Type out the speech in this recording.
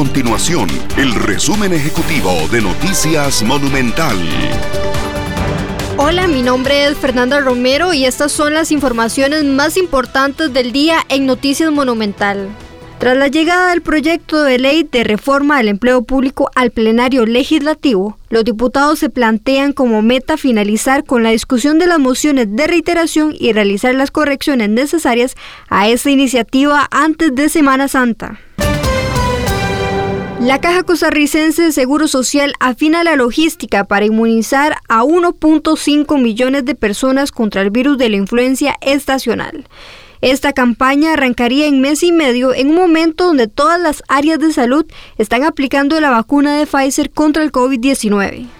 continuación el resumen ejecutivo de Noticias Monumental. Hola, mi nombre es Fernanda Romero y estas son las informaciones más importantes del día en Noticias Monumental. Tras la llegada del proyecto de ley de reforma del empleo público al plenario legislativo, los diputados se plantean como meta finalizar con la discusión de las mociones de reiteración y realizar las correcciones necesarias a esta iniciativa antes de Semana Santa. La Caja Costarricense de Seguro Social afina la logística para inmunizar a 1.5 millones de personas contra el virus de la influencia estacional. Esta campaña arrancaría en mes y medio en un momento donde todas las áreas de salud están aplicando la vacuna de Pfizer contra el COVID-19.